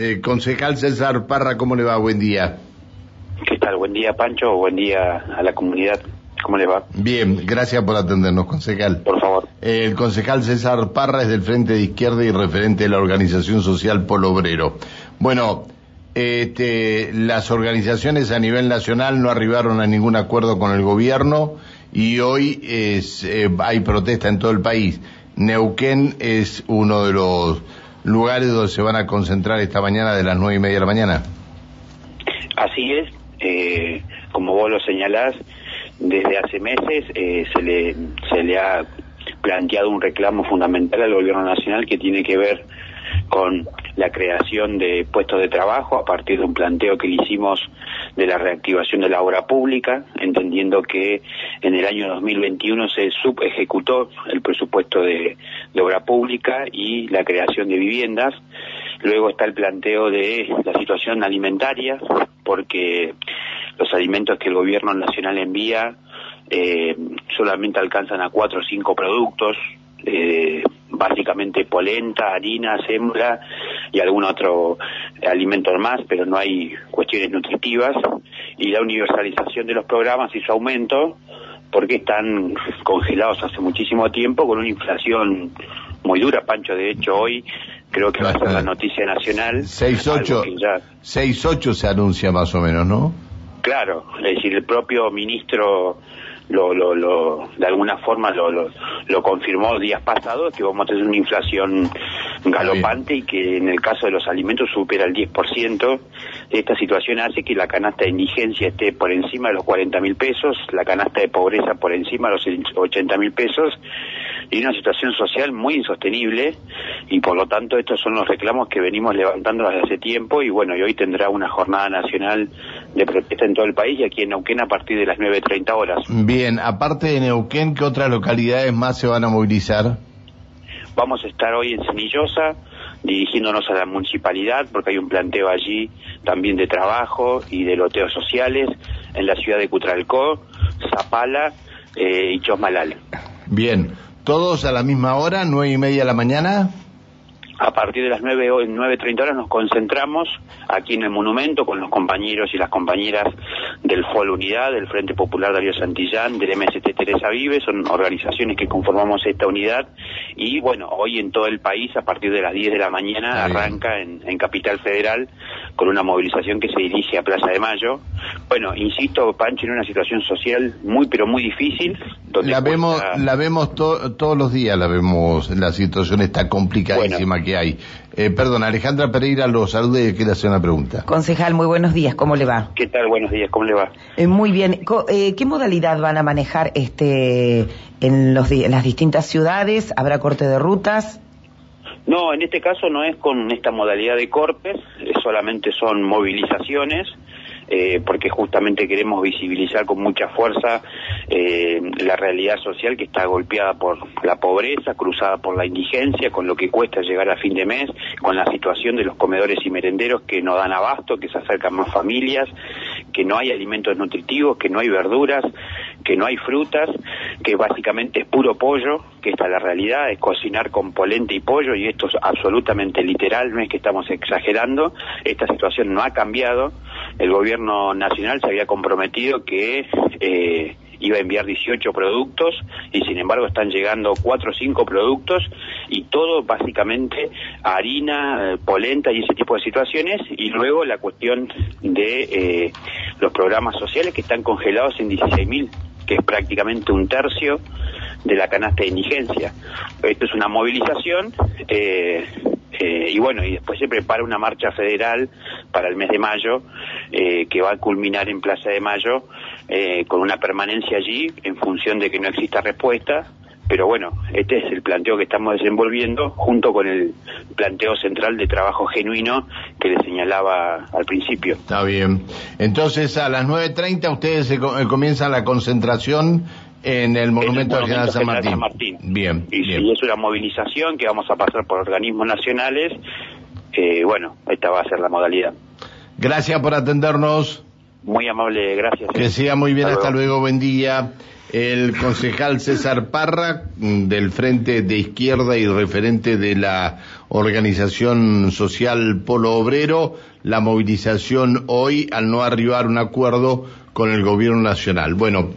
Eh, concejal César Parra, ¿cómo le va? Buen día. ¿Qué tal? Buen día, Pancho. Buen día a la comunidad. ¿Cómo le va? Bien, gracias por atendernos, concejal. Por favor. Eh, el concejal César Parra es del Frente de Izquierda y referente de la organización social Polo Obrero. Bueno, este, las organizaciones a nivel nacional no arribaron a ningún acuerdo con el gobierno y hoy es, eh, hay protesta en todo el país. Neuquén es uno de los lugares donde se van a concentrar esta mañana de las nueve y media de la mañana. Así es, eh, como vos lo señalás, desde hace meses eh, se, le, se le ha planteado un reclamo fundamental al gobierno nacional que tiene que ver con la creación de puestos de trabajo a partir de un planteo que le hicimos de la reactivación de la obra pública, entendiendo que en el año 2021 se subejecutó el presupuesto de, obra pública y la creación de viviendas. Luego está el planteo de la situación alimentaria, porque los alimentos que el gobierno nacional envía eh, solamente alcanzan a cuatro o cinco productos, eh, básicamente polenta, harina, sembra y algún otro alimento más, pero no hay cuestiones nutritivas. Y la universalización de los programas y su aumento, porque están congelados hace muchísimo tiempo con una inflación muy dura, Pancho. De hecho, hoy creo que va a ser la noticia nacional. 6-8 se anuncia más o menos, ¿no? Claro, es decir, el propio ministro lo, lo, lo, de alguna forma lo, lo, lo confirmó días pasados, que vamos a tener una inflación galopante y que en el caso de los alimentos supera el 10%. Esta situación hace que la canasta de indigencia esté por encima de los 40 mil pesos, la canasta de pobreza por encima de los 80 mil pesos y una situación social muy insostenible y por lo tanto estos son los reclamos que venimos levantando desde hace tiempo y bueno, y hoy tendrá una jornada nacional de protesta en todo el país y aquí en Neuquén a partir de las 9.30 horas. Bien, aparte de Neuquén, ¿qué otras localidades más se van a movilizar? Vamos a estar hoy en Semillosa, dirigiéndonos a la municipalidad, porque hay un planteo allí también de trabajo y de loteos sociales, en la ciudad de Cutralcó, Zapala eh, y Chosmalal. Bien, ¿todos a la misma hora, nueve y media de la mañana? a partir de las 9, 9.30 horas nos concentramos aquí en el monumento con los compañeros y las compañeras del FOL Unidad, del Frente Popular Darío Santillán, del MST Teresa Vive, son organizaciones que conformamos esta unidad y bueno, hoy en todo el país a partir de las 10 de la mañana arranca en, en, Capital Federal con una movilización que se dirige a Plaza de Mayo. Bueno, insisto, Pancho, en una situación social muy pero muy difícil. Donde la vemos, la vemos todos los días, la vemos, la situación está complicadísima que hay. Eh, perdón, Alejandra Pereira lo salude y quiere hacer una pregunta. Concejal, muy buenos días, ¿cómo le va? ¿Qué tal? Buenos días, ¿cómo le va? Eh, muy bien. Eh, ¿Qué modalidad van a manejar este en, los, en las distintas ciudades? ¿Habrá corte de rutas? No, en este caso no es con esta modalidad de cortes, solamente son movilizaciones eh, porque justamente queremos visibilizar con mucha fuerza eh, la realidad social que está golpeada por la pobreza, cruzada por la indigencia, con lo que cuesta llegar a fin de mes, con la situación de los comedores y merenderos que no dan abasto, que se acercan más familias, que no hay alimentos nutritivos, que no hay verduras, que no hay frutas, que básicamente es puro pollo, que esta es la realidad, es cocinar con polenta y pollo, y esto es absolutamente literal, no es que estamos exagerando, esta situación no ha cambiado, el gobierno nacional se había comprometido que eh, iba a enviar 18 productos y sin embargo están llegando 4 o 5 productos y todo básicamente harina, eh, polenta y ese tipo de situaciones y luego la cuestión de eh, los programas sociales que están congelados en 16 mil que es prácticamente un tercio de la canasta de indigencia. Esto es una movilización eh, eh, y bueno, y después se prepara una marcha federal para el mes de mayo eh, que va a culminar en Plaza de Mayo eh, con una permanencia allí en función de que no exista respuesta. Pero bueno, este es el planteo que estamos desenvolviendo junto con el planteo central de trabajo genuino que le señalaba al principio. Está bien. Entonces a las 9.30 ustedes se comienzan la concentración en el Monumento, el General San Martín. San Martín. Bien, Y, bien. y es una movilización que vamos a pasar por organismos nacionales. Eh, bueno, esta va a ser la modalidad. Gracias por atendernos. Muy amable, gracias. Que sea muy bien, hasta, luego. buen día. El concejal César Parra, del Frente de Izquierda y referente de la Organización Social Polo Obrero, la movilización hoy al no arribar un acuerdo con el Gobierno Nacional. Bueno,